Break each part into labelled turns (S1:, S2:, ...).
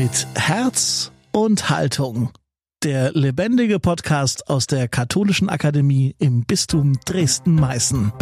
S1: Mit Herz und Haltung. Der lebendige Podcast aus der Katholischen Akademie im Bistum Dresden-Meißen.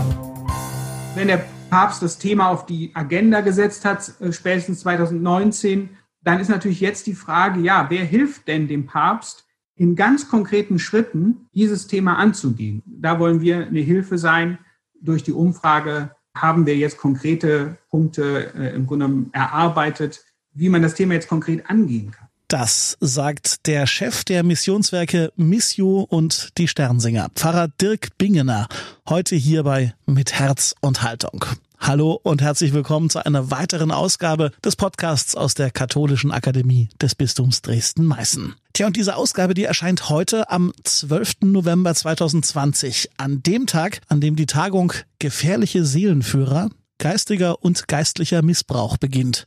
S2: Wenn der Papst das Thema auf die Agenda gesetzt hat, äh, spätestens 2019, dann ist natürlich jetzt die Frage, ja, wer hilft denn dem Papst in ganz konkreten Schritten dieses Thema anzugehen? Da wollen wir eine Hilfe sein. Durch die Umfrage haben wir jetzt konkrete Punkte äh, im Grunde erarbeitet, wie man das Thema jetzt konkret angehen kann.
S1: Das sagt der Chef der Missionswerke Missio und die Sternsinger, Pfarrer Dirk Bingener, heute hierbei mit Herz und Haltung. Hallo und herzlich willkommen zu einer weiteren Ausgabe des Podcasts aus der Katholischen Akademie des Bistums Dresden-Meißen. Tja, und diese Ausgabe, die erscheint heute am 12. November 2020, an dem Tag, an dem die Tagung Gefährliche Seelenführer, geistiger und geistlicher Missbrauch beginnt.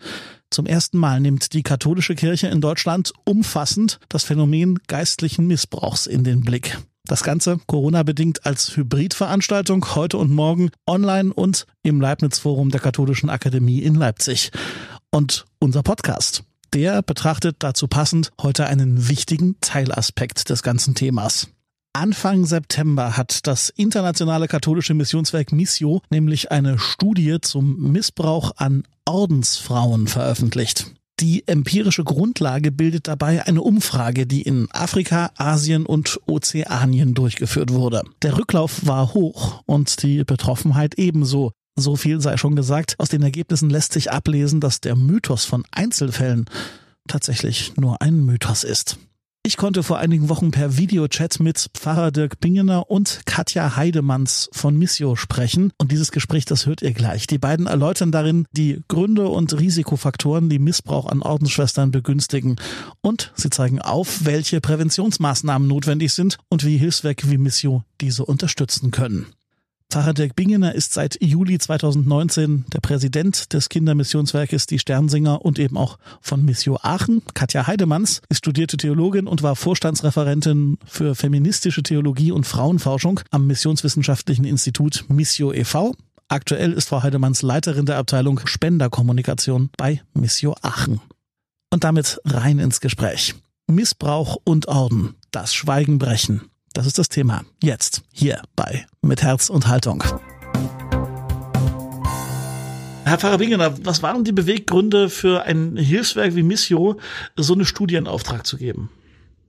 S1: Zum ersten Mal nimmt die katholische Kirche in Deutschland umfassend das Phänomen geistlichen Missbrauchs in den Blick. Das Ganze Corona-bedingt als Hybridveranstaltung heute und morgen online und im Leibniz-Forum der Katholischen Akademie in Leipzig. Und unser Podcast, der betrachtet dazu passend heute einen wichtigen Teilaspekt des ganzen Themas. Anfang September hat das internationale katholische Missionswerk Missio nämlich eine Studie zum Missbrauch an Ordensfrauen veröffentlicht. Die empirische Grundlage bildet dabei eine Umfrage, die in Afrika, Asien und Ozeanien durchgeführt wurde. Der Rücklauf war hoch und die Betroffenheit ebenso. So viel sei schon gesagt. Aus den Ergebnissen lässt sich ablesen, dass der Mythos von Einzelfällen tatsächlich nur ein Mythos ist. Ich konnte vor einigen Wochen per Videochat mit Pfarrer Dirk Bingener und Katja Heidemanns von Missio sprechen. Und dieses Gespräch, das hört ihr gleich. Die beiden erläutern darin die Gründe und Risikofaktoren, die Missbrauch an Ordensschwestern begünstigen. Und sie zeigen auf, welche Präventionsmaßnahmen notwendig sind und wie Hilfswerke wie Missio diese unterstützen können. Pfarrer Dirk Bingener ist seit Juli 2019 der Präsident des Kindermissionswerkes Die Sternsinger und eben auch von Missio Aachen. Katja Heidemanns ist studierte Theologin und war Vorstandsreferentin für feministische Theologie und Frauenforschung am Missionswissenschaftlichen Institut Missio e.V. Aktuell ist Frau Heidemanns Leiterin der Abteilung Spenderkommunikation bei Missio Aachen. Und damit rein ins Gespräch. Missbrauch und Orden. Das Schweigen brechen. Das ist das Thema. Jetzt, hier bei Mit Herz und Haltung. Herr Pfarrer Wingener, was waren die Beweggründe für ein Hilfswerk wie Missio, so eine Studie in Auftrag zu geben?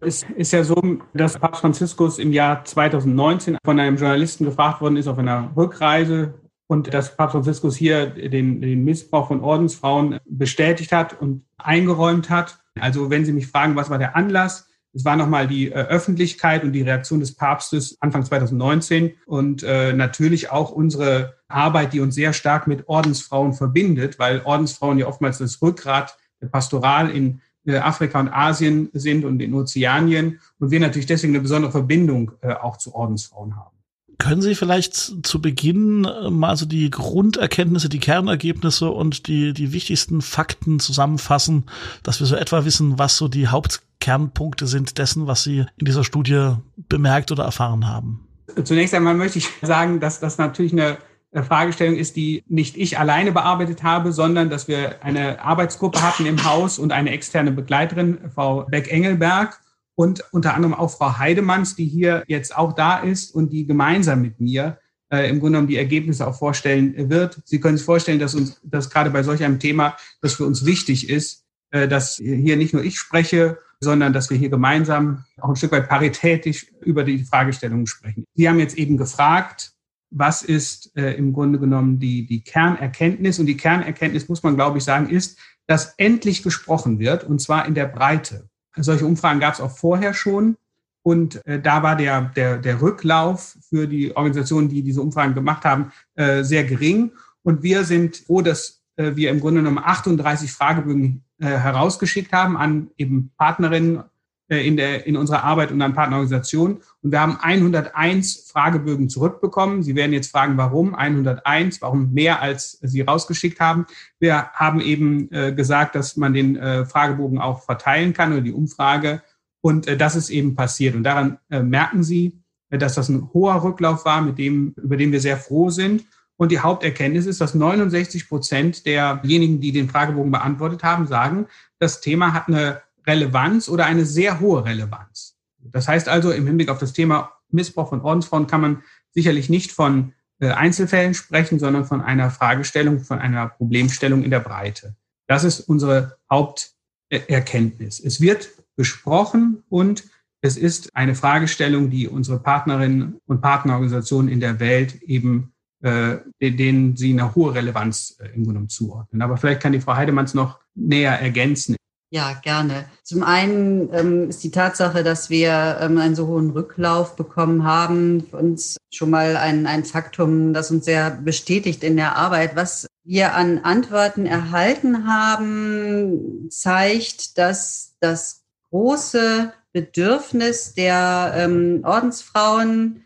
S2: Es ist ja so, dass Papst Franziskus im Jahr 2019 von einem Journalisten gefragt worden ist auf einer Rückreise und dass Papst Franziskus hier den, den Missbrauch von Ordensfrauen bestätigt hat und eingeräumt hat. Also wenn Sie mich fragen, was war der Anlass, es war nochmal die äh, Öffentlichkeit und die Reaktion des Papstes Anfang 2019 und äh, natürlich auch unsere Arbeit, die uns sehr stark mit Ordensfrauen verbindet, weil Ordensfrauen ja oftmals das Rückgrat der Pastoral in äh, Afrika und Asien sind und in Ozeanien und wir natürlich deswegen eine besondere Verbindung äh, auch zu Ordensfrauen haben.
S1: Können Sie vielleicht zu Beginn äh, mal so die Grunderkenntnisse, die Kernergebnisse und die, die wichtigsten Fakten zusammenfassen, dass wir so etwa wissen, was so die Haupt Kernpunkte sind dessen, was Sie in dieser Studie bemerkt oder erfahren haben?
S2: Zunächst einmal möchte ich sagen, dass das natürlich eine Fragestellung ist, die nicht ich alleine bearbeitet habe, sondern dass wir eine Arbeitsgruppe hatten im Haus und eine externe Begleiterin, Frau Beck-Engelberg und unter anderem auch Frau Heidemanns, die hier jetzt auch da ist und die gemeinsam mit mir äh, im Grunde genommen die Ergebnisse auch vorstellen wird. Sie können sich vorstellen, dass uns, dass gerade bei solch einem Thema, das für uns wichtig ist, äh, dass hier nicht nur ich spreche, sondern dass wir hier gemeinsam auch ein Stück weit paritätisch über die Fragestellungen sprechen. Sie haben jetzt eben gefragt, was ist äh, im Grunde genommen die, die Kernerkenntnis? Und die Kernerkenntnis, muss man, glaube ich, sagen, ist, dass endlich gesprochen wird, und zwar in der Breite. Solche Umfragen gab es auch vorher schon. Und äh, da war der, der, der Rücklauf für die Organisationen, die diese Umfragen gemacht haben, äh, sehr gering. Und wir sind froh, dass äh, wir im Grunde genommen 38 Fragebögen äh, herausgeschickt haben an eben Partnerinnen äh, in, der, in unserer Arbeit und an Partnerorganisationen. Und wir haben 101 Fragebögen zurückbekommen. Sie werden jetzt fragen, warum 101, warum mehr als Sie rausgeschickt haben. Wir haben eben äh, gesagt, dass man den äh, Fragebogen auch verteilen kann oder die Umfrage. Und äh, das ist eben passiert. Und daran äh, merken Sie, äh, dass das ein hoher Rücklauf war, mit dem, über den wir sehr froh sind. Und die Haupterkenntnis ist, dass 69 Prozent derjenigen, die den Fragebogen beantwortet haben, sagen, das Thema hat eine Relevanz oder eine sehr hohe Relevanz. Das heißt also, im Hinblick auf das Thema Missbrauch von Ordensfrauen kann man sicherlich nicht von äh, Einzelfällen sprechen, sondern von einer Fragestellung, von einer Problemstellung in der Breite. Das ist unsere Haupterkenntnis. Es wird besprochen und es ist eine Fragestellung, die unsere Partnerinnen und Partnerorganisationen in der Welt eben, äh, denen sie eine hohe Relevanz äh, im Grunde zuordnen. Aber vielleicht kann die Frau Heidemanns noch näher ergänzen.
S3: Ja, gerne. Zum einen ähm, ist die Tatsache, dass wir ähm, einen so hohen Rücklauf bekommen haben, uns schon mal ein, ein Faktum, das uns sehr bestätigt in der Arbeit. Was wir an Antworten erhalten haben, zeigt, dass das große Bedürfnis der ähm, Ordensfrauen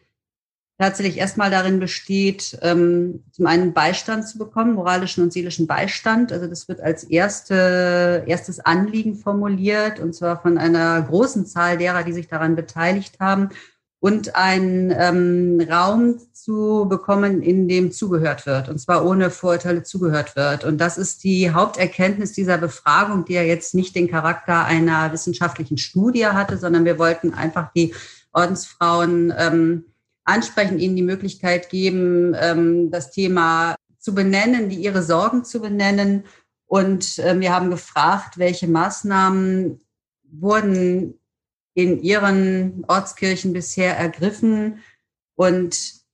S3: tatsächlich erstmal darin besteht, ähm, zum einen Beistand zu bekommen, moralischen und seelischen Beistand. Also das wird als erste, erstes Anliegen formuliert, und zwar von einer großen Zahl derer, die sich daran beteiligt haben, und einen ähm, Raum zu bekommen, in dem zugehört wird, und zwar ohne Vorurteile zugehört wird. Und das ist die Haupterkenntnis dieser Befragung, die ja jetzt nicht den Charakter einer wissenschaftlichen Studie hatte, sondern wir wollten einfach die Ordensfrauen ähm, ansprechen, ihnen die Möglichkeit geben, ähm, das Thema zu benennen, die ihre Sorgen zu benennen. Und äh, wir haben gefragt, welche Maßnahmen wurden in ihren Ortskirchen bisher ergriffen. Und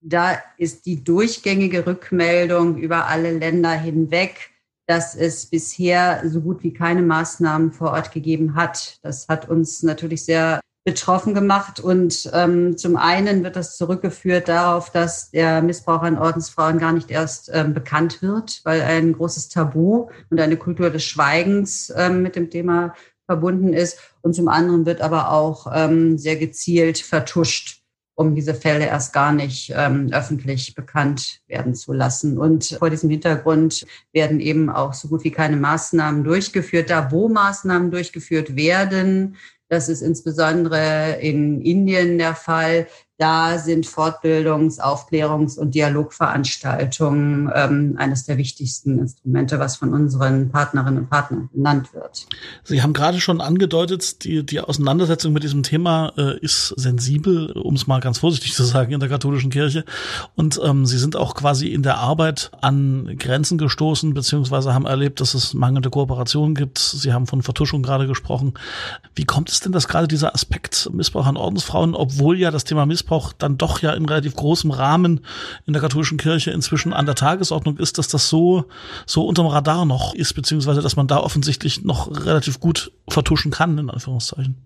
S3: da ist die durchgängige Rückmeldung über alle Länder hinweg, dass es bisher so gut wie keine Maßnahmen vor Ort gegeben hat. Das hat uns natürlich sehr betroffen gemacht. Und ähm, zum einen wird das zurückgeführt darauf, dass der Missbrauch an Ordensfrauen gar nicht erst ähm, bekannt wird, weil ein großes Tabu und eine Kultur des Schweigens ähm, mit dem Thema verbunden ist. Und zum anderen wird aber auch ähm, sehr gezielt vertuscht, um diese Fälle erst gar nicht ähm, öffentlich bekannt werden zu lassen. Und vor diesem Hintergrund werden eben auch so gut wie keine Maßnahmen durchgeführt. Da, wo Maßnahmen durchgeführt werden, das ist insbesondere in Indien der Fall. Da sind Fortbildungs-, Aufklärungs- und Dialogveranstaltungen ähm, eines der wichtigsten Instrumente, was von unseren Partnerinnen und Partnern genannt wird.
S1: Sie haben gerade schon angedeutet, die, die Auseinandersetzung mit diesem Thema äh, ist sensibel, um es mal ganz vorsichtig zu sagen, in der katholischen Kirche. Und ähm, Sie sind auch quasi in der Arbeit an Grenzen gestoßen, beziehungsweise haben erlebt, dass es mangelnde Kooperation gibt. Sie haben von Vertuschung gerade gesprochen. Wie kommt es denn, dass gerade dieser Aspekt Missbrauch an Ordensfrauen, obwohl ja das Thema Missbrauch Missbrauch dann doch ja in relativ großem Rahmen in der katholischen Kirche inzwischen an der Tagesordnung ist, dass das so, so unterm Radar noch ist, beziehungsweise dass man da offensichtlich noch relativ gut vertuschen kann, in Anführungszeichen.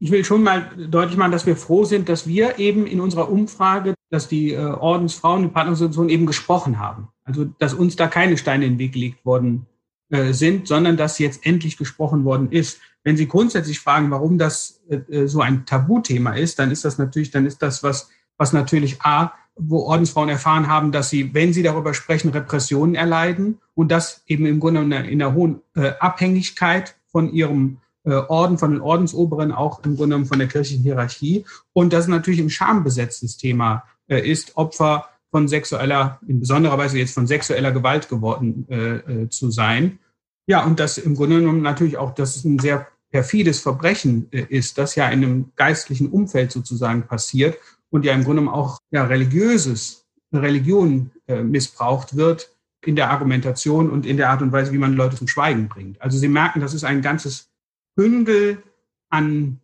S2: Ich will schon mal deutlich machen, dass wir froh sind, dass wir eben in unserer Umfrage, dass die äh, Ordensfrauen, die Partnerorganisationen eben gesprochen haben. Also, dass uns da keine Steine in den Weg gelegt worden äh, sind, sondern dass jetzt endlich gesprochen worden ist. Wenn Sie grundsätzlich fragen, warum das äh, so ein Tabuthema ist, dann ist das natürlich, dann ist das was, was natürlich A, wo Ordensfrauen erfahren haben, dass sie, wenn sie darüber sprechen, Repressionen erleiden und das eben im Grunde in einer, in einer hohen äh, Abhängigkeit von ihrem äh, Orden, von den Ordensoberen, auch im Grunde von der kirchlichen Hierarchie. Und das natürlich ein schambesetztes Thema äh, ist, Opfer von sexueller, in besonderer Weise jetzt von sexueller Gewalt geworden äh, äh, zu sein. Ja, und das im Grunde genommen natürlich auch, dass es ein sehr perfides Verbrechen äh, ist, das ja in einem geistlichen Umfeld sozusagen passiert und ja im Grunde auch ja, religiöses, Religion äh, missbraucht wird in der Argumentation und in der Art und Weise, wie man Leute zum Schweigen bringt. Also Sie merken, das ist ein ganzes Bündel an,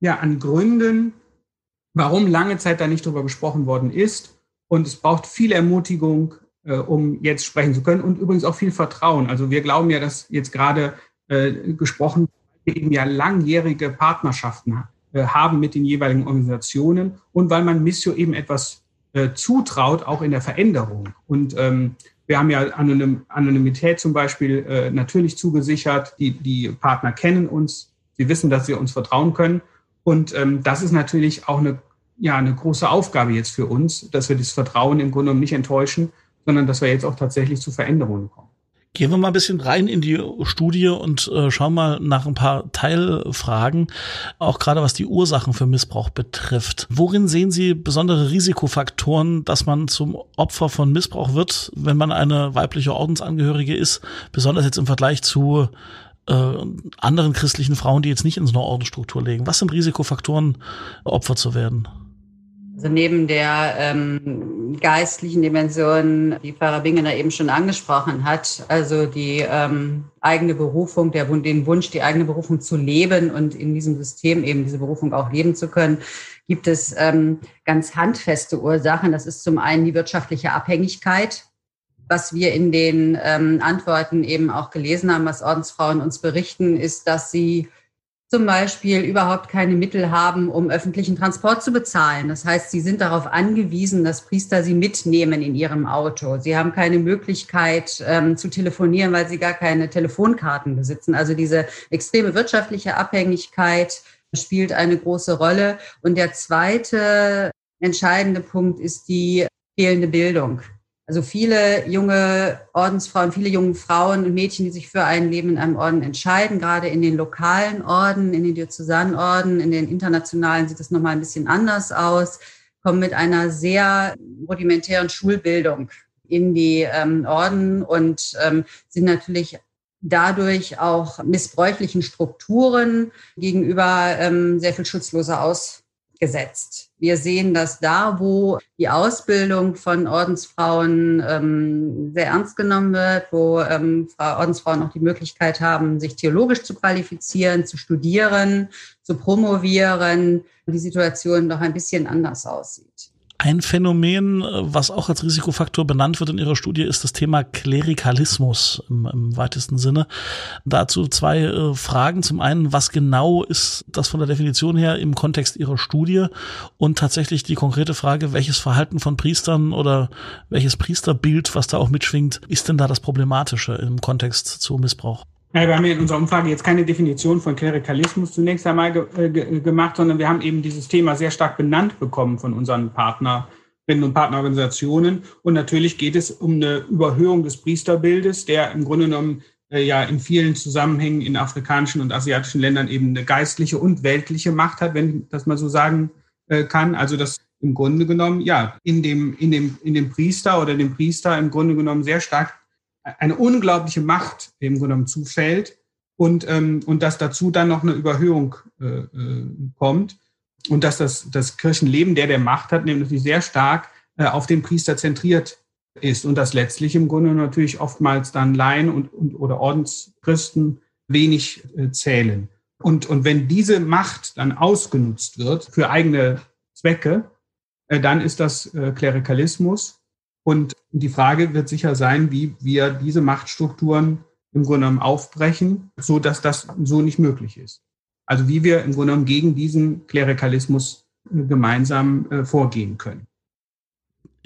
S2: ja, an Gründen, warum lange Zeit da nicht drüber gesprochen worden ist. Und es braucht viel Ermutigung, äh, um jetzt sprechen zu können und übrigens auch viel Vertrauen. Also wir glauben ja, dass jetzt gerade äh, gesprochen eben ja langjährige Partnerschaften äh, haben mit den jeweiligen Organisationen und weil man Missio eben etwas äh, zutraut, auch in der Veränderung. Und ähm, wir haben ja Anonym Anonymität zum Beispiel äh, natürlich zugesichert. Die, die Partner kennen uns, sie wissen, dass sie uns vertrauen können. Und ähm, das ist natürlich auch eine ja eine große Aufgabe jetzt für uns, dass wir das Vertrauen im Grunde genommen nicht enttäuschen, sondern dass wir jetzt auch tatsächlich zu Veränderungen kommen.
S1: Gehen wir mal ein bisschen rein in die Studie und äh, schauen mal nach ein paar Teilfragen, auch gerade was die Ursachen für Missbrauch betrifft. Worin sehen Sie besondere Risikofaktoren, dass man zum Opfer von Missbrauch wird, wenn man eine weibliche Ordensangehörige ist, besonders jetzt im Vergleich zu äh, anderen christlichen Frauen, die jetzt nicht in so einer Ordensstruktur legen? Was sind Risikofaktoren, Opfer zu werden?
S3: Also neben der ähm, geistlichen Dimension, die Pfarrer Bingener eben schon angesprochen hat, also die ähm, eigene Berufung, der, den Wunsch, die eigene Berufung zu leben und in diesem System eben diese Berufung auch leben zu können, gibt es ähm, ganz handfeste Ursachen. Das ist zum einen die wirtschaftliche Abhängigkeit, was wir in den ähm, Antworten eben auch gelesen haben, was Ordensfrauen uns berichten, ist, dass sie zum Beispiel überhaupt keine Mittel haben, um öffentlichen Transport zu bezahlen. Das heißt, sie sind darauf angewiesen, dass Priester sie mitnehmen in ihrem Auto. Sie haben keine Möglichkeit ähm, zu telefonieren, weil sie gar keine Telefonkarten besitzen. Also diese extreme wirtschaftliche Abhängigkeit spielt eine große Rolle. Und der zweite entscheidende Punkt ist die fehlende Bildung. Also viele junge Ordensfrauen, viele junge Frauen und Mädchen, die sich für ein Leben in einem Orden entscheiden, gerade in den lokalen Orden, in den Diözesanorden, in den internationalen sieht es nochmal ein bisschen anders aus, kommen mit einer sehr rudimentären Schulbildung in die ähm, Orden und ähm, sind natürlich dadurch auch missbräuchlichen Strukturen gegenüber ähm, sehr viel schutzloser aus gesetzt. Wir sehen, dass da, wo die Ausbildung von Ordensfrauen ähm, sehr ernst genommen wird, wo ähm, Ordensfrauen auch die Möglichkeit haben, sich theologisch zu qualifizieren, zu studieren, zu promovieren, die Situation doch ein bisschen anders aussieht.
S1: Ein Phänomen, was auch als Risikofaktor benannt wird in Ihrer Studie, ist das Thema Klerikalismus im, im weitesten Sinne. Dazu zwei äh, Fragen. Zum einen, was genau ist das von der Definition her im Kontext Ihrer Studie? Und tatsächlich die konkrete Frage, welches Verhalten von Priestern oder welches Priesterbild, was da auch mitschwingt, ist denn da das Problematische im Kontext zu Missbrauch?
S2: Ja, wir haben in unserer Umfrage jetzt keine Definition von Klerikalismus zunächst einmal ge äh, ge gemacht, sondern wir haben eben dieses Thema sehr stark benannt bekommen von unseren Partnerinnen und Partnerorganisationen. Und natürlich geht es um eine Überhöhung des Priesterbildes, der im Grunde genommen äh, ja in vielen Zusammenhängen in afrikanischen und asiatischen Ländern eben eine geistliche und weltliche Macht hat, wenn ich das mal so sagen äh, kann. Also das im Grunde genommen, ja, in dem, in dem, in dem Priester oder dem Priester im Grunde genommen sehr stark eine unglaubliche Macht im genommen zufällt und, ähm, und dass dazu dann noch eine Überhöhung äh, äh, kommt und dass das, das Kirchenleben, der der Macht hat, nämlich sehr stark äh, auf den Priester zentriert ist und das letztlich im Grunde natürlich oftmals dann Laien und, und oder Ordenschristen wenig äh, zählen. Und, und wenn diese Macht dann ausgenutzt wird für eigene Zwecke, äh, dann ist das äh, Klerikalismus und die Frage wird sicher sein, wie wir diese Machtstrukturen im Grunde genommen aufbrechen, so dass das so nicht möglich ist. Also wie wir im Grunde genommen gegen diesen Klerikalismus gemeinsam äh, vorgehen können.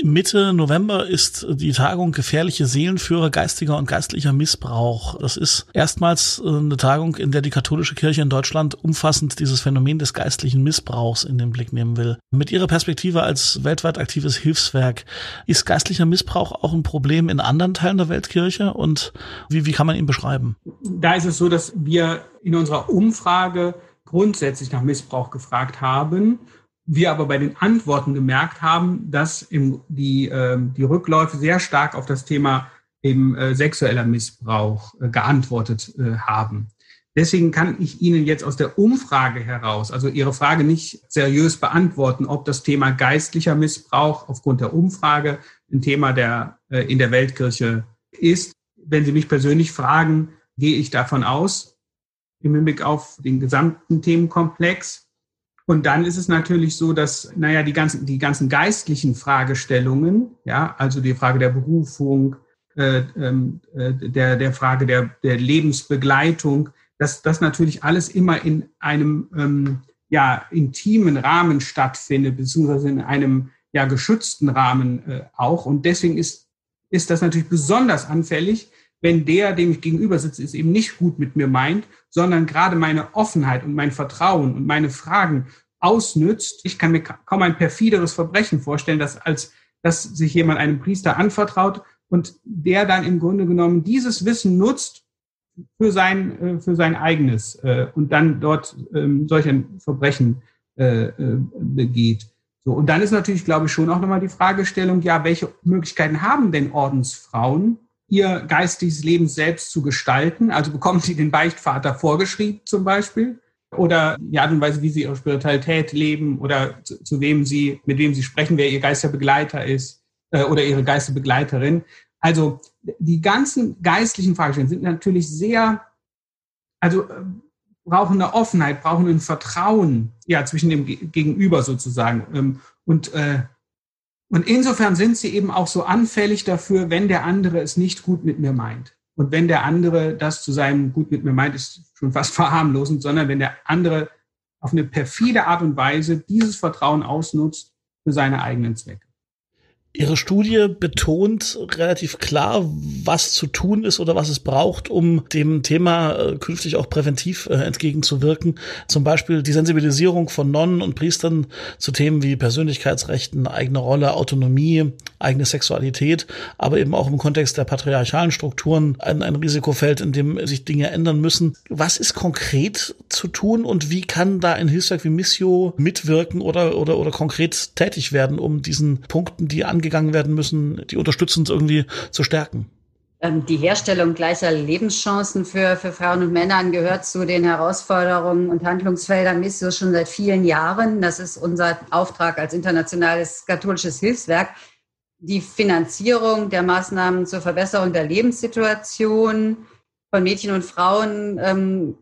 S1: Mitte November ist die Tagung Gefährliche Seelenführer geistiger und geistlicher Missbrauch. Das ist erstmals äh, eine Tagung, in der die katholische Kirche in Deutschland umfassend dieses Phänomen des geistlichen Missbrauchs in den Blick nehmen will. Mit ihrer Perspektive als weltweit aktives Hilfswerk ist geistlicher Missbrauch auch ein Problem in anderen Teilen der Weltkirche und wie, wie kann man ihn beschreiben?
S2: Da ist es so, dass wir in unserer Umfrage grundsätzlich nach Missbrauch gefragt haben wir aber bei den Antworten gemerkt haben, dass im, die, äh, die Rückläufe sehr stark auf das Thema eben äh, sexueller Missbrauch äh, geantwortet äh, haben. Deswegen kann ich Ihnen jetzt aus der Umfrage heraus, also Ihre Frage nicht seriös beantworten, ob das Thema geistlicher Missbrauch aufgrund der Umfrage ein Thema der, äh, in der Weltkirche ist. Wenn Sie mich persönlich fragen, gehe ich davon aus, im Hinblick auf den gesamten Themenkomplex, und dann ist es natürlich so, dass, naja, die ganzen, die ganzen geistlichen Fragestellungen, ja, also die Frage der Berufung, äh, ähm, äh, der, der Frage der, der Lebensbegleitung, dass das natürlich alles immer in einem ähm, ja, intimen Rahmen stattfindet, beziehungsweise in einem ja, geschützten Rahmen äh, auch. Und deswegen ist, ist das natürlich besonders anfällig, wenn der, dem ich gegenüber sitze, es eben nicht gut mit mir meint, sondern gerade meine Offenheit und mein Vertrauen und meine Fragen ausnützt. Ich kann mir kaum ein perfideres Verbrechen vorstellen, dass als dass sich jemand einem Priester anvertraut und der dann im Grunde genommen dieses Wissen nutzt für sein, äh, für sein eigenes äh, und dann dort ähm, solche Verbrechen äh, begeht. So, und dann ist natürlich, glaube ich, schon auch nochmal die Fragestellung, ja, welche Möglichkeiten haben denn Ordensfrauen, ihr geistiges Leben selbst zu gestalten? Also bekommen sie den Beichtvater vorgeschrieben zum Beispiel? Oder die Art und Weise, wie sie ihre Spiritualität leben oder zu, zu wem sie, mit wem sie sprechen, wer ihr Geisterbegleiter ist äh, oder ihre Geisterbegleiterin. Also die ganzen geistlichen Fragestellungen sind natürlich sehr, also äh, brauchen eine Offenheit, brauchen ein Vertrauen ja, zwischen dem Gegenüber sozusagen. Ähm, und, äh, und insofern sind sie eben auch so anfällig dafür, wenn der andere es nicht gut mit mir meint. Und wenn der andere das zu seinem gut mit mir meint, ist schon fast verharmlosend, sondern wenn der andere auf eine perfide Art und Weise dieses Vertrauen ausnutzt für seine eigenen Zwecke.
S1: Ihre Studie betont relativ klar, was zu tun ist oder was es braucht, um dem Thema äh, künftig auch präventiv äh, entgegenzuwirken. Zum Beispiel die Sensibilisierung von Nonnen und Priestern zu Themen wie Persönlichkeitsrechten, eigene Rolle, Autonomie, eigene Sexualität, aber eben auch im Kontext der patriarchalen Strukturen ein, ein Risikofeld, in dem sich Dinge ändern müssen. Was ist konkret zu tun und wie kann da ein Hilfswerk wie Missio mitwirken oder, oder, oder konkret tätig werden, um diesen Punkten, die an angegangen werden müssen, die unterstützend irgendwie zu stärken?
S3: Ähm, die Herstellung gleicher Lebenschancen für, für Frauen und Männer gehört zu den Herausforderungen und Handlungsfeldern MISSIO schon seit vielen Jahren. Das ist unser Auftrag als internationales katholisches Hilfswerk. Die Finanzierung der Maßnahmen zur Verbesserung der Lebenssituation von Mädchen und Frauen ähm,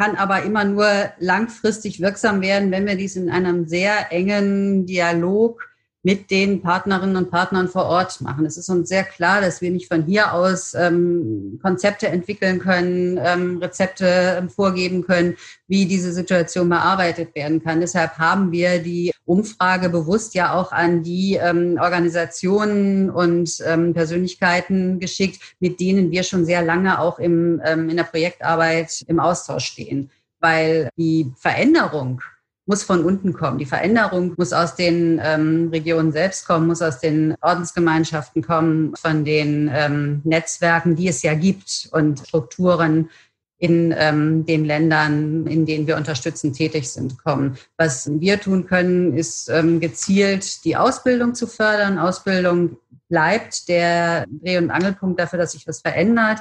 S3: kann aber immer nur langfristig wirksam werden, wenn wir dies in einem sehr engen Dialog mit den Partnerinnen und Partnern vor Ort machen. Es ist uns sehr klar, dass wir nicht von hier aus ähm, Konzepte entwickeln können, ähm, Rezepte ähm, vorgeben können, wie diese Situation bearbeitet werden kann. Deshalb haben wir die Umfrage bewusst ja auch an die ähm, Organisationen und ähm, Persönlichkeiten geschickt, mit denen wir schon sehr lange auch im, ähm, in der Projektarbeit im Austausch stehen. Weil die Veränderung muss von unten kommen. Die Veränderung muss aus den ähm, Regionen selbst kommen, muss aus den Ordensgemeinschaften kommen, von den ähm, Netzwerken, die es ja gibt und Strukturen in ähm, den Ländern, in denen wir unterstützend tätig sind, kommen. Was wir tun können, ist ähm, gezielt die Ausbildung zu fördern. Ausbildung bleibt der Dreh- und Angelpunkt dafür, dass sich was verändert.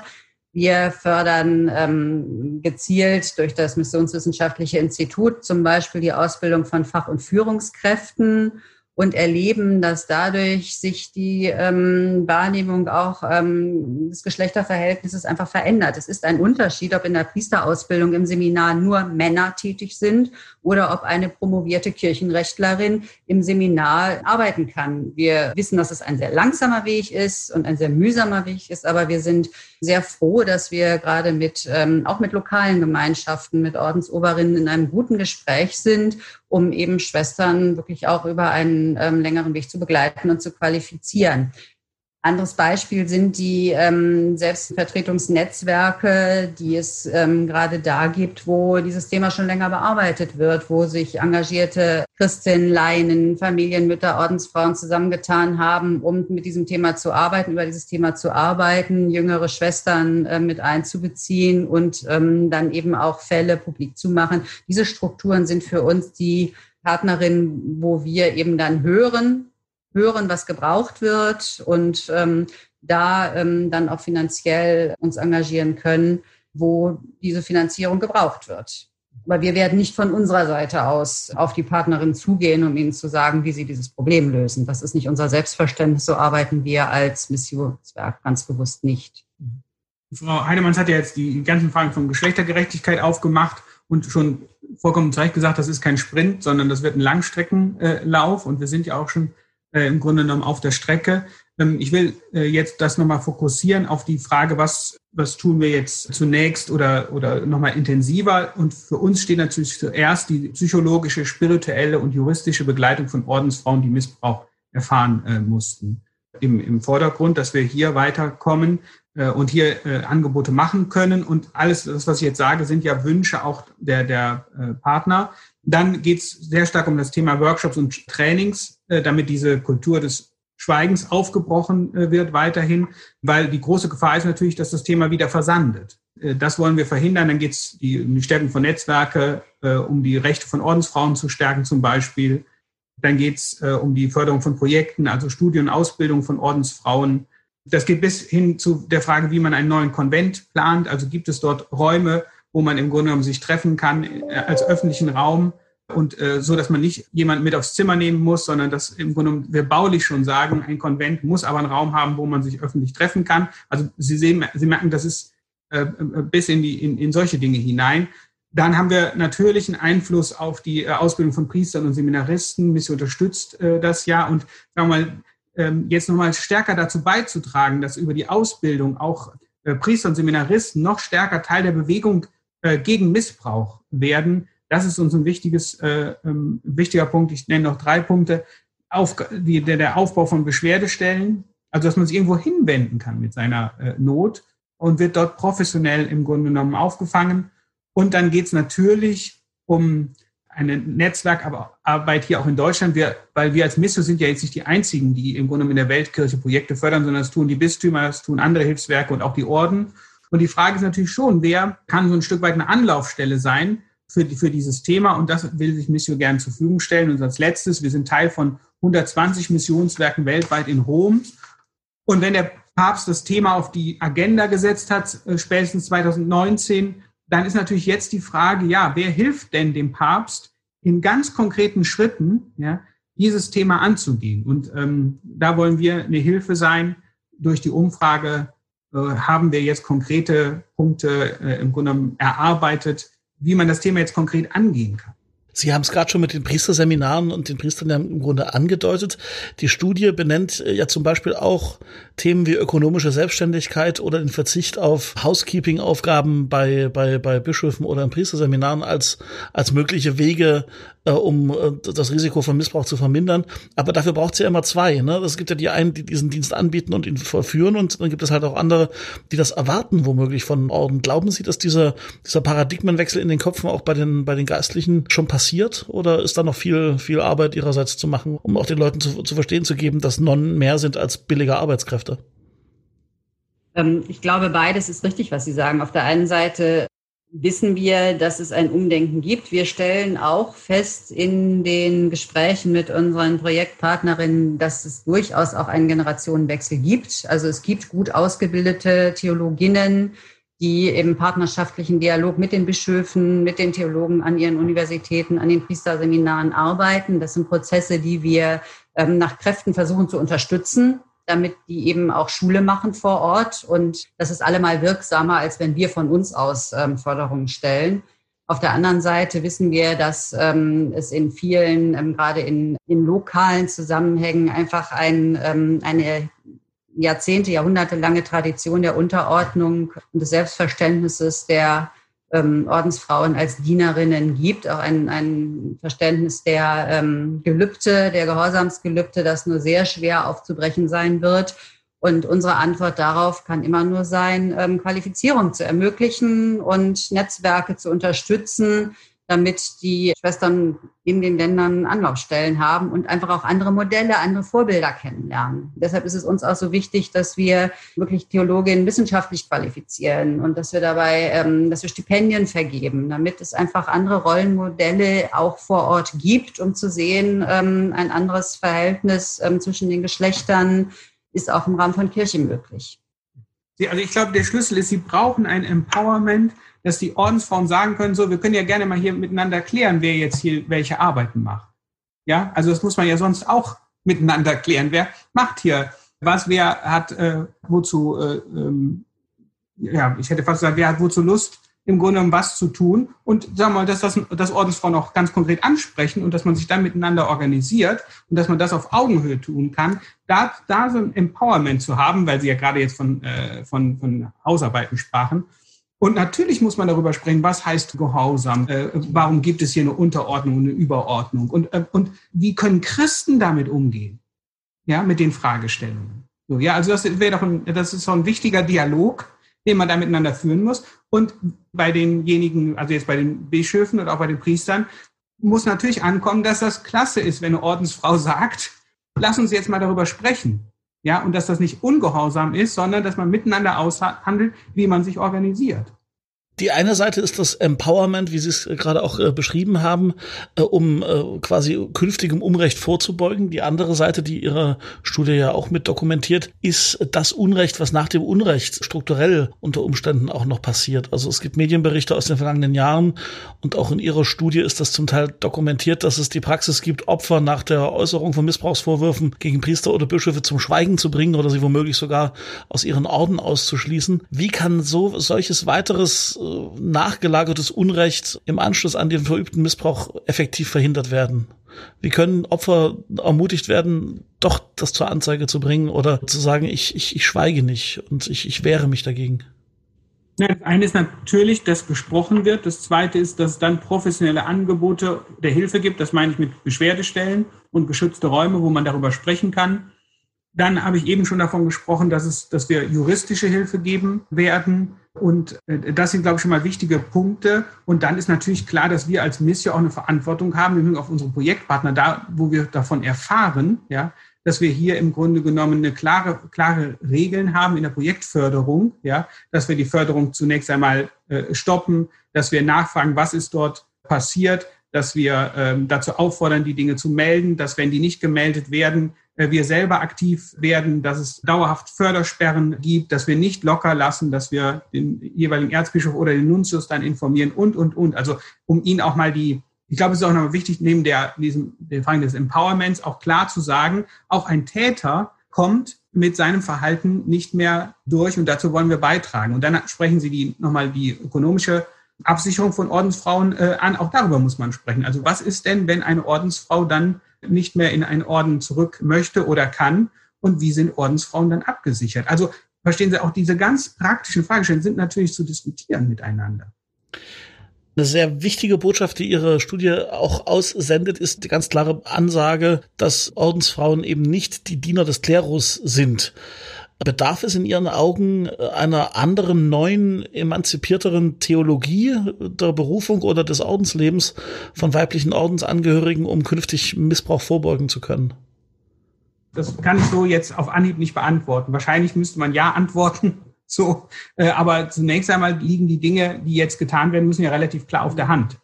S3: Wir fördern ähm, gezielt durch das Missionswissenschaftliche Institut zum Beispiel die Ausbildung von Fach- und Führungskräften und erleben, dass dadurch sich die ähm, Wahrnehmung auch ähm, des Geschlechterverhältnisses einfach verändert. Es ist ein Unterschied, ob in der Priesterausbildung im Seminar nur Männer tätig sind oder ob eine promovierte Kirchenrechtlerin im Seminar arbeiten kann. Wir wissen, dass es ein sehr langsamer Weg ist und ein sehr mühsamer Weg ist, aber wir sind sehr froh, dass wir gerade mit, ähm, auch mit lokalen Gemeinschaften, mit Ordensoberinnen in einem guten Gespräch sind um eben Schwestern wirklich auch über einen ähm, längeren Weg zu begleiten und zu qualifizieren. Anderes Beispiel sind die ähm, Selbstvertretungsnetzwerke, die es ähm, gerade da gibt, wo dieses Thema schon länger bearbeitet wird, wo sich engagierte Christinnen, Laien, Familienmütter, Ordensfrauen zusammengetan haben, um mit diesem Thema zu arbeiten, über dieses Thema zu arbeiten, jüngere Schwestern äh, mit einzubeziehen und ähm, dann eben auch Fälle publik zu machen. Diese Strukturen sind für uns die Partnerinnen, wo wir eben dann hören, hören, was gebraucht wird und ähm, da ähm, dann auch finanziell uns engagieren können, wo diese Finanzierung gebraucht wird. Aber wir werden nicht von unserer Seite aus auf die Partnerin zugehen, um ihnen zu sagen, wie sie dieses Problem lösen. Das ist nicht unser Selbstverständnis. So arbeiten wir als Missionswerk ganz bewusst nicht.
S2: Frau Heidemanns hat ja jetzt die ganzen Fragen von Geschlechtergerechtigkeit aufgemacht und schon vollkommen zu Recht gesagt, das ist kein Sprint, sondern das wird ein Langstreckenlauf. Und wir sind ja auch schon äh, im Grunde genommen auf der Strecke. Ähm, ich will äh, jetzt das nochmal fokussieren auf die Frage, was, was tun wir jetzt zunächst oder, oder nochmal intensiver. Und für uns steht natürlich zuerst die psychologische, spirituelle und juristische Begleitung von Ordensfrauen, die Missbrauch erfahren äh, mussten. Im, Im Vordergrund, dass wir hier weiterkommen äh, und hier äh, Angebote machen können. Und alles, das, was ich jetzt sage, sind ja Wünsche auch der, der äh, Partner. Dann geht es sehr stark um das Thema Workshops und Trainings, damit diese Kultur des Schweigens aufgebrochen äh, wird weiterhin, weil die große Gefahr ist natürlich, dass das Thema wieder versandet. Äh, das wollen wir verhindern. Dann geht es um die Stärkung von Netzwerke, äh, um die Rechte von Ordensfrauen zu stärken zum Beispiel. Dann geht es um die Förderung von Projekten, also Studie und Ausbildung von Ordensfrauen. Das geht bis hin zu der Frage, wie man einen neuen Konvent plant. Also gibt es dort Räume, wo man im Grunde genommen sich treffen kann als öffentlichen Raum und äh, so, dass man nicht jemanden mit aufs Zimmer nehmen muss, sondern dass im Grunde wir baulich schon sagen, ein Konvent muss aber einen Raum haben, wo man sich öffentlich treffen kann. Also Sie sehen, Sie merken, das ist äh, bis in die in, in solche Dinge hinein. Dann haben wir natürlich einen Einfluss auf die äh, Ausbildung von Priestern und Seminaristen. Missio unterstützt äh, das ja und sagen wir mal ähm, jetzt nochmal stärker dazu beizutragen, dass über die Ausbildung auch äh, Priester und Seminaristen noch stärker Teil der Bewegung äh, gegen Missbrauch werden das ist uns ein wichtiges, äh, ähm, wichtiger Punkt. Ich nenne noch drei Punkte. Auf, die, der, der Aufbau von Beschwerdestellen, also dass man sich irgendwo hinwenden kann mit seiner äh, Not und wird dort professionell im Grunde genommen aufgefangen. Und dann geht es natürlich um eine Netzwerkarbeit hier auch in Deutschland, wir, weil wir als Misso sind ja jetzt nicht die einzigen, die im Grunde in der Weltkirche Projekte fördern, sondern das tun die Bistümer, das tun andere Hilfswerke und auch die Orden. Und die Frage ist natürlich schon, wer kann so ein Stück weit eine Anlaufstelle sein, für, für dieses Thema und das will sich Missio gern zur Verfügung stellen. Und als letztes, wir sind Teil von 120 Missionswerken weltweit in Rom. Und wenn der Papst das Thema auf die Agenda gesetzt hat, äh, spätestens 2019, dann ist natürlich jetzt die Frage, ja, wer hilft denn dem Papst in ganz konkreten Schritten, ja, dieses Thema anzugehen? Und ähm, da wollen wir eine Hilfe sein. Durch die Umfrage äh, haben wir jetzt konkrete Punkte äh, im Grunde erarbeitet, wie man das Thema jetzt konkret angehen kann.
S1: Sie haben es gerade schon mit den Priesterseminaren und den Priestern ja im Grunde angedeutet. Die Studie benennt äh, ja zum Beispiel auch Themen wie ökonomische Selbstständigkeit oder den Verzicht auf Housekeeping-Aufgaben bei, bei, bei Bischöfen oder in Priesterseminaren als, als mögliche Wege, äh, um äh, das Risiko von Missbrauch zu vermindern. Aber dafür braucht es ja immer zwei. Ne? Es gibt ja die einen, die diesen Dienst anbieten und ihn vollführen und dann gibt es halt auch andere, die das erwarten womöglich von Orden. Glauben Sie, dass dieser, dieser Paradigmenwechsel in den Köpfen auch bei den, bei den Geistlichen schon passiert oder ist da noch viel, viel Arbeit ihrerseits zu machen, um auch den Leuten zu, zu verstehen zu geben, dass Nonnen mehr sind als billige Arbeitskräfte?
S3: Ähm, ich glaube, beides ist richtig, was Sie sagen. Auf der einen Seite wissen wir, dass es ein Umdenken gibt. Wir stellen auch fest in den Gesprächen mit unseren Projektpartnerinnen, dass es durchaus auch einen Generationenwechsel gibt. Also es gibt gut ausgebildete Theologinnen, die im partnerschaftlichen Dialog mit den Bischöfen, mit den Theologen an ihren Universitäten, an den Priesterseminaren arbeiten. Das sind Prozesse, die wir ähm, nach Kräften versuchen zu unterstützen damit die eben auch Schule machen vor Ort. Und das ist allemal wirksamer, als wenn wir von uns aus ähm, Förderungen stellen. Auf der anderen Seite wissen wir, dass ähm, es in vielen, ähm, gerade in, in lokalen Zusammenhängen, einfach ein, ähm, eine Jahrzehnte, Jahrhunderte lange Tradition der Unterordnung und des Selbstverständnisses der ähm, Ordensfrauen als Dienerinnen gibt, auch ein, ein Verständnis der ähm, Gelübde, der Gehorsamsgelübde, das nur sehr schwer aufzubrechen sein wird. Und unsere Antwort darauf kann immer nur sein, ähm, Qualifizierung zu ermöglichen und Netzwerke zu unterstützen, damit die Schwestern in den Ländern Anlaufstellen haben und einfach auch andere Modelle, andere Vorbilder kennenlernen. Deshalb ist es uns auch so wichtig, dass wir wirklich Theologinnen wissenschaftlich qualifizieren und dass wir dabei, ähm, dass wir Stipendien vergeben, damit es einfach andere Rollenmodelle auch vor Ort gibt, um zu sehen, ähm, ein anderes Verhältnis ähm, zwischen den Geschlechtern ist auch im Rahmen von Kirche möglich.
S2: Also ich glaube, der Schlüssel ist, Sie brauchen ein Empowerment, dass die Ordensfrauen sagen können, so, wir können ja gerne mal hier miteinander klären, wer jetzt hier welche Arbeiten macht. Ja, also das muss man ja sonst auch miteinander klären. Wer macht hier was, wer hat äh, wozu, äh, ähm, ja, ich hätte fast gesagt, wer hat wozu Lust, im Grunde genommen was zu tun und sagen wir mal, dass das, das Ordensfrauen auch ganz konkret ansprechen und dass man sich dann miteinander organisiert und dass man das auf Augenhöhe tun kann, da, da so ein Empowerment zu haben, weil Sie ja gerade jetzt von, äh, von, von Hausarbeiten sprachen, und natürlich muss man darüber sprechen, was heißt Gehorsam? Äh, warum gibt es hier eine Unterordnung eine Überordnung? Und, äh, und wie können Christen damit umgehen? Ja, mit den Fragestellungen. So, ja, also das wäre doch ein, das ist so ein wichtiger Dialog, den man da miteinander führen muss. Und bei denjenigen, also jetzt bei den Bischöfen und auch bei den Priestern, muss natürlich ankommen, dass das klasse ist, wenn eine Ordensfrau sagt, lass uns jetzt mal darüber sprechen. Ja, und dass das nicht ungehorsam ist, sondern dass man miteinander aushandelt, wie man sich organisiert.
S1: Die eine Seite ist das Empowerment, wie Sie es gerade auch äh, beschrieben haben, äh, um äh, quasi künftigem Unrecht vorzubeugen. Die andere Seite, die Ihre Studie ja auch mit dokumentiert, ist das Unrecht, was nach dem Unrecht strukturell unter Umständen auch noch passiert. Also es gibt Medienberichte aus den vergangenen Jahren und auch in Ihrer Studie ist das zum Teil dokumentiert, dass es die Praxis gibt, Opfer nach der Äußerung von Missbrauchsvorwürfen gegen Priester oder Bischöfe zum Schweigen zu bringen oder sie womöglich sogar aus ihren Orden auszuschließen. Wie kann so solches weiteres äh, nachgelagertes Unrecht im Anschluss an den verübten Missbrauch effektiv verhindert werden? Wie können Opfer ermutigt werden, doch das zur Anzeige zu bringen oder zu sagen, ich, ich, ich schweige nicht und ich, ich wehre mich dagegen?
S2: Das eine ist natürlich, dass gesprochen wird. Das zweite ist, dass es dann professionelle Angebote der Hilfe gibt. Das meine ich mit Beschwerdestellen und geschützte Räume, wo man darüber sprechen kann. Dann habe ich eben schon davon gesprochen, dass, es, dass wir juristische Hilfe geben werden. Und äh, das sind, glaube ich, schon mal wichtige Punkte. Und dann ist natürlich klar, dass wir als Mission auch eine Verantwortung haben, nämlich auf unsere Projektpartner, da, wo wir davon erfahren, ja, dass wir hier im Grunde genommen eine klare, klare Regeln haben in der Projektförderung, ja, dass wir die Förderung zunächst einmal äh, stoppen, dass wir nachfragen, was ist dort passiert, dass wir ähm, dazu auffordern, die Dinge zu melden, dass wenn die nicht gemeldet werden, wir selber aktiv werden, dass es dauerhaft Fördersperren gibt, dass wir nicht locker lassen, dass wir den jeweiligen Erzbischof oder den Nuntius dann informieren und, und, und. Also um ihn auch mal die, ich glaube, es ist auch nochmal wichtig, neben der, diesem, der Frage des Empowerments auch klar zu sagen, auch ein Täter kommt mit seinem Verhalten nicht mehr durch und dazu wollen wir beitragen. Und dann sprechen Sie die nochmal die ökonomische Absicherung von Ordensfrauen äh, an. Auch darüber muss man sprechen. Also was ist denn, wenn eine Ordensfrau dann nicht mehr in einen Orden zurück möchte oder kann? Und wie sind Ordensfrauen dann abgesichert? Also verstehen Sie, auch diese ganz praktischen Fragestellungen sind natürlich zu diskutieren miteinander.
S1: Eine sehr wichtige Botschaft, die Ihre Studie auch aussendet, ist die ganz klare Ansage, dass Ordensfrauen eben nicht die Diener des Klerus sind. Bedarf es in Ihren Augen einer anderen, neuen, emanzipierteren Theologie der Berufung oder des Ordenslebens von weiblichen Ordensangehörigen, um künftig Missbrauch vorbeugen zu können?
S2: Das kann ich so jetzt auf Anhieb nicht beantworten. Wahrscheinlich müsste man ja antworten. So, äh, aber zunächst einmal liegen die Dinge, die jetzt getan werden müssen, ja relativ klar auf der Hand.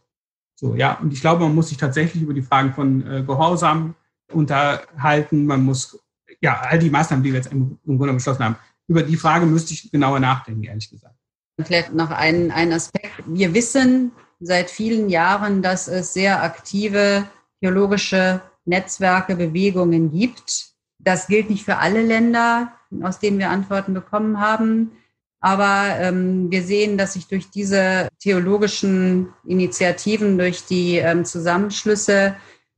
S2: So, ja, und ich glaube, man muss sich tatsächlich über die Fragen von äh, Gehorsam unterhalten. Man muss ja, all die Maßnahmen, die wir jetzt im, Grunde beschlossen haben, über die Frage müsste ich genauer nachdenken, ehrlich gesagt.
S3: Vielleicht noch ein, ein Aspekt. Wir wissen seit vielen Jahren, dass es sehr aktive theologische Netzwerke, Bewegungen gibt. Das gilt nicht für alle Länder, aus denen wir Antworten bekommen haben. Aber ähm, wir sehen, dass sich durch diese theologischen Initiativen, durch die ähm, Zusammenschlüsse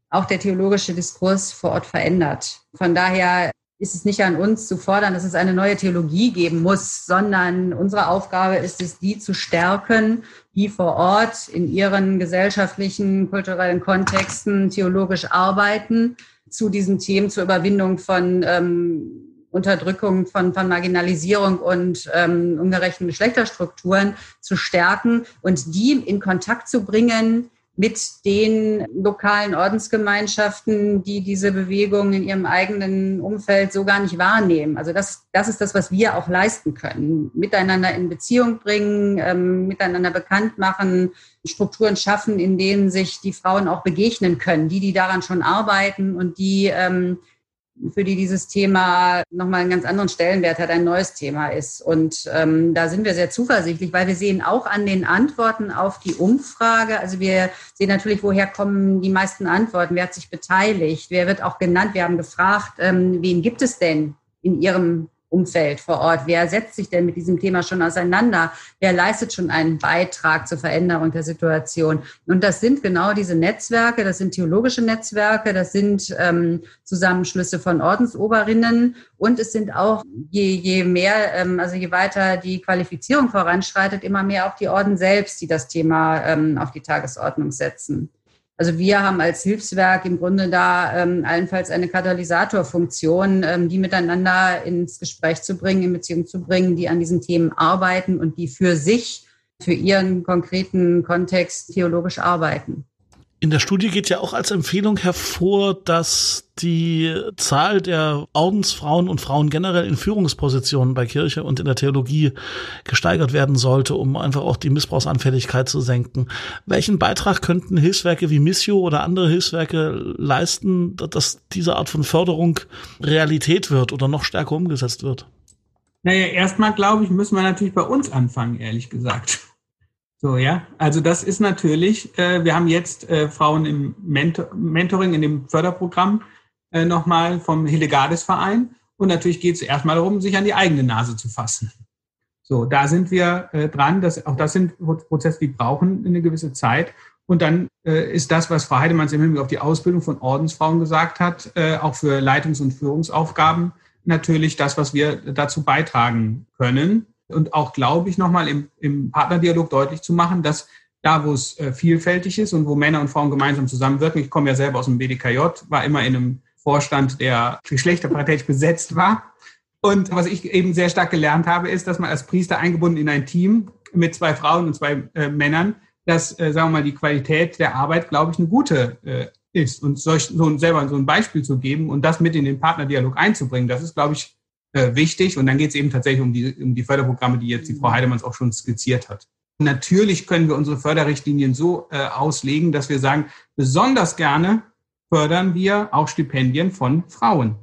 S3: auch der theologische Diskurs vor Ort verändert. Von daher ist es nicht an uns zu fordern, dass es eine neue Theologie geben muss, sondern unsere Aufgabe ist es, die zu stärken, die vor Ort in ihren gesellschaftlichen, kulturellen Kontexten theologisch arbeiten, zu diesen Themen zur Überwindung von ähm, Unterdrückung, von, von Marginalisierung und ähm, ungerechten Geschlechterstrukturen zu stärken und die in Kontakt zu bringen mit den lokalen Ordensgemeinschaften, die diese Bewegung in ihrem eigenen Umfeld so gar nicht wahrnehmen. Also das, das ist das, was wir auch leisten können. Miteinander in Beziehung bringen, ähm, miteinander bekannt machen, Strukturen schaffen, in denen sich die Frauen auch begegnen können, die, die daran schon arbeiten und die ähm, für die dieses Thema nochmal einen ganz anderen Stellenwert hat, ein neues Thema ist. Und ähm, da sind wir sehr zuversichtlich, weil wir sehen auch an den Antworten auf die Umfrage, also wir sehen natürlich, woher kommen die meisten Antworten, wer hat sich beteiligt, wer wird auch genannt. Wir haben gefragt, ähm, wen gibt es denn in Ihrem Umfeld vor Ort? Wer setzt sich denn mit diesem Thema schon auseinander? Wer leistet schon einen Beitrag zur Veränderung der Situation? Und das sind genau diese Netzwerke, das sind theologische Netzwerke, das sind ähm, Zusammenschlüsse von Ordensoberinnen und es sind auch, je, je mehr, ähm, also je weiter die Qualifizierung voranschreitet, immer mehr auch die Orden selbst, die das Thema ähm, auf die Tagesordnung setzen. Also wir haben als Hilfswerk im Grunde da ähm, allenfalls eine Katalysatorfunktion, ähm, die miteinander ins Gespräch zu bringen, in Beziehung zu bringen, die an diesen Themen arbeiten und die für sich, für ihren konkreten Kontext theologisch arbeiten.
S1: In der Studie geht ja auch als Empfehlung hervor, dass die Zahl der Ordensfrauen und Frauen generell in Führungspositionen bei Kirche und in der Theologie gesteigert werden sollte, um einfach auch die Missbrauchsanfälligkeit zu senken. Welchen Beitrag könnten Hilfswerke wie Missio oder andere Hilfswerke leisten, dass diese Art von Förderung Realität wird oder noch stärker umgesetzt wird?
S2: Naja, erstmal glaube ich, müssen wir natürlich bei uns anfangen, ehrlich gesagt. So, ja. Also das ist natürlich, äh, wir haben jetzt äh, Frauen im Mentor Mentoring in dem Förderprogramm äh, nochmal vom Hillegades Verein. Und natürlich geht es erstmal darum, sich an die eigene Nase zu fassen. So, da sind wir äh, dran. Das, auch das sind Prozesse, die brauchen eine gewisse Zeit. Und dann äh, ist das, was Frau Heidemanns im Hinblick auf die Ausbildung von Ordensfrauen gesagt hat, äh, auch für Leitungs- und Führungsaufgaben natürlich das, was wir dazu beitragen können und auch, glaube ich, nochmal im, im Partnerdialog deutlich zu machen, dass da, wo es äh, vielfältig ist und wo Männer und Frauen gemeinsam zusammenwirken, ich komme ja selber aus dem BDKJ, war immer in einem Vorstand, der geschlechterparitätisch besetzt war. Und was ich eben sehr stark gelernt habe, ist, dass man als Priester eingebunden in ein Team mit zwei Frauen und zwei äh, Männern, dass, äh, sagen wir mal, die Qualität der Arbeit, glaube ich, eine gute äh, ist. Und solch, so selber so ein Beispiel zu geben und das mit in den Partnerdialog einzubringen, das ist, glaube ich, äh, wichtig. Und dann geht es eben tatsächlich um die, um die Förderprogramme, die jetzt die Frau Heidemanns auch schon skizziert hat. Natürlich können wir unsere Förderrichtlinien so äh, auslegen, dass wir sagen, besonders gerne fördern wir auch Stipendien von Frauen.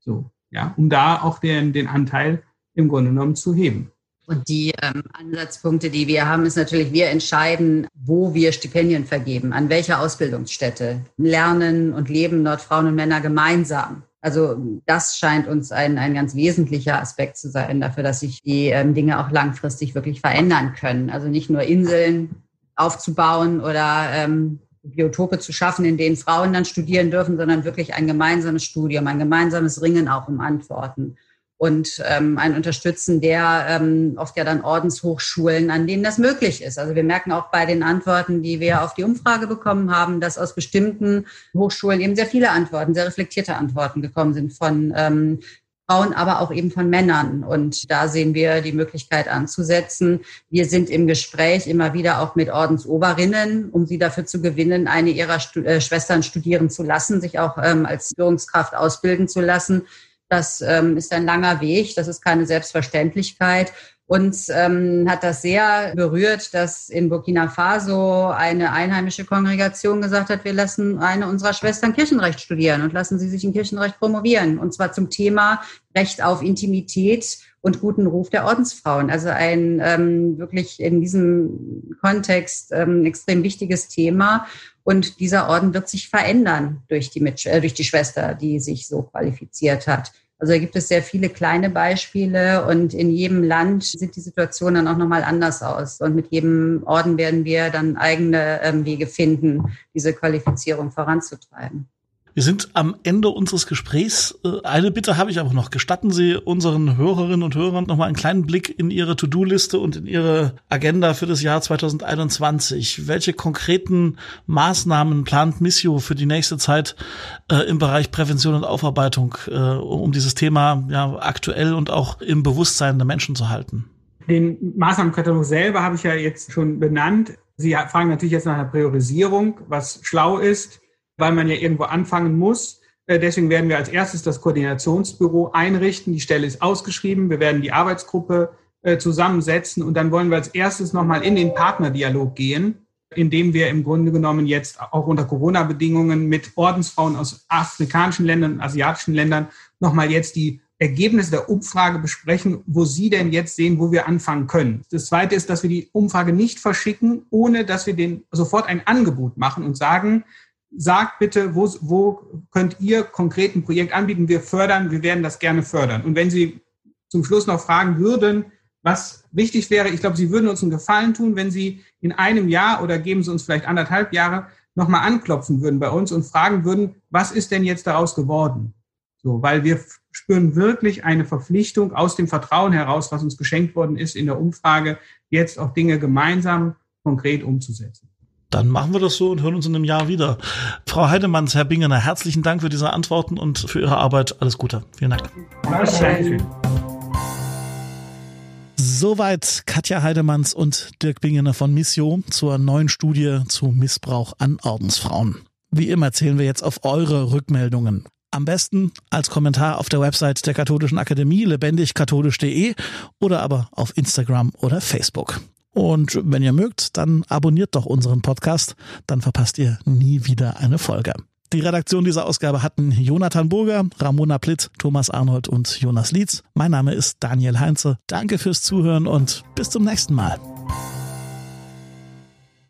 S2: So, ja, um da auch den, den Anteil im Grunde genommen zu heben.
S3: Und die ähm, Ansatzpunkte, die wir haben, ist natürlich, wir entscheiden, wo wir Stipendien vergeben, an welcher Ausbildungsstätte. Lernen und leben dort Frauen und Männer gemeinsam. Also das scheint uns ein, ein ganz wesentlicher Aspekt zu sein dafür, dass sich die ähm, Dinge auch langfristig wirklich verändern können. Also nicht nur Inseln aufzubauen oder ähm, Biotope zu schaffen, in denen Frauen dann studieren dürfen, sondern wirklich ein gemeinsames Studium, ein gemeinsames Ringen auch um Antworten und ähm, ein Unterstützen der ähm, oft ja dann Ordenshochschulen, an denen das möglich ist. Also wir merken auch bei den Antworten, die wir auf die Umfrage bekommen haben, dass aus bestimmten Hochschulen eben sehr viele Antworten, sehr reflektierte Antworten gekommen sind von ähm, Frauen, aber auch eben von Männern. Und da sehen wir die Möglichkeit anzusetzen. Wir sind im Gespräch immer wieder auch mit Ordensoberinnen, um sie dafür zu gewinnen, eine ihrer äh, Schwestern studieren zu lassen, sich auch ähm, als Führungskraft ausbilden zu lassen das ähm, ist ein langer Weg, das ist keine Selbstverständlichkeit. Uns ähm, hat das sehr berührt, dass in Burkina Faso eine einheimische Kongregation gesagt hat, wir lassen eine unserer Schwestern Kirchenrecht studieren und lassen sie sich in Kirchenrecht promovieren. Und zwar zum Thema Recht auf Intimität und guten Ruf der Ordensfrauen. Also ein ähm, wirklich in diesem Kontext ähm, extrem wichtiges Thema. Und dieser Orden wird sich verändern durch die, Mit äh, durch die Schwester, die sich so qualifiziert hat. Also da gibt es sehr viele kleine Beispiele und in jedem Land sieht die Situation dann auch nochmal anders aus. Und mit jedem Orden werden wir dann eigene ähm, Wege finden, diese Qualifizierung voranzutreiben.
S1: Wir sind am Ende unseres Gesprächs. Äh, eine Bitte habe ich aber noch. Gestatten Sie unseren Hörerinnen und Hörern noch mal einen kleinen Blick in Ihre To-Do-Liste und in Ihre Agenda für das Jahr 2021. Welche konkreten Maßnahmen plant Missio für die nächste Zeit äh, im Bereich Prävention und Aufarbeitung, äh, um dieses Thema ja aktuell und auch im Bewusstsein der Menschen zu halten?
S2: Den Maßnahmenkatalog selber habe ich ja jetzt schon benannt. Sie fragen natürlich jetzt nach einer Priorisierung, was schlau ist weil man ja irgendwo anfangen muss. Äh, deswegen werden wir als erstes das Koordinationsbüro einrichten. Die Stelle ist ausgeschrieben. Wir werden die Arbeitsgruppe äh, zusammensetzen und dann wollen wir als erstes nochmal in den Partnerdialog gehen, indem wir im Grunde genommen jetzt auch unter Corona-Bedingungen mit Ordensfrauen aus afrikanischen Ländern und asiatischen Ländern nochmal jetzt die Ergebnisse der Umfrage besprechen, wo Sie denn jetzt sehen, wo wir anfangen können. Das Zweite ist, dass wir die Umfrage nicht verschicken, ohne dass wir den sofort ein Angebot machen und sagen, sagt bitte, wo, wo könnt ihr konkret ein Projekt anbieten? Wir fördern, wir werden das gerne fördern. Und wenn Sie zum Schluss noch fragen würden, was wichtig wäre, ich glaube, Sie würden uns einen Gefallen tun, wenn Sie in einem Jahr oder geben Sie uns vielleicht anderthalb Jahre nochmal anklopfen würden bei uns und fragen würden, was ist denn jetzt daraus geworden? So, weil wir spüren wirklich eine Verpflichtung aus dem Vertrauen heraus, was uns geschenkt worden ist in der Umfrage, jetzt auch Dinge gemeinsam konkret umzusetzen.
S1: Dann machen wir das so und hören uns in einem Jahr wieder. Frau Heidemanns, Herr Bingener, herzlichen Dank für diese Antworten und für Ihre Arbeit. Alles Gute. Vielen Dank. Dankeschön. Soweit Katja Heidemanns und Dirk Bingener von Missio zur neuen Studie zu Missbrauch an Ordensfrauen. Wie immer zählen wir jetzt auf eure Rückmeldungen. Am besten als Kommentar auf der Website der Katholischen Akademie lebendigkatholisch.de oder aber auf Instagram oder Facebook. Und wenn ihr mögt, dann abonniert doch unseren Podcast, dann verpasst ihr nie wieder eine Folge. Die Redaktion dieser Ausgabe hatten Jonathan Burger, Ramona Plitt, Thomas Arnold und Jonas Lietz. Mein Name ist Daniel Heinze. Danke fürs Zuhören und bis zum nächsten Mal.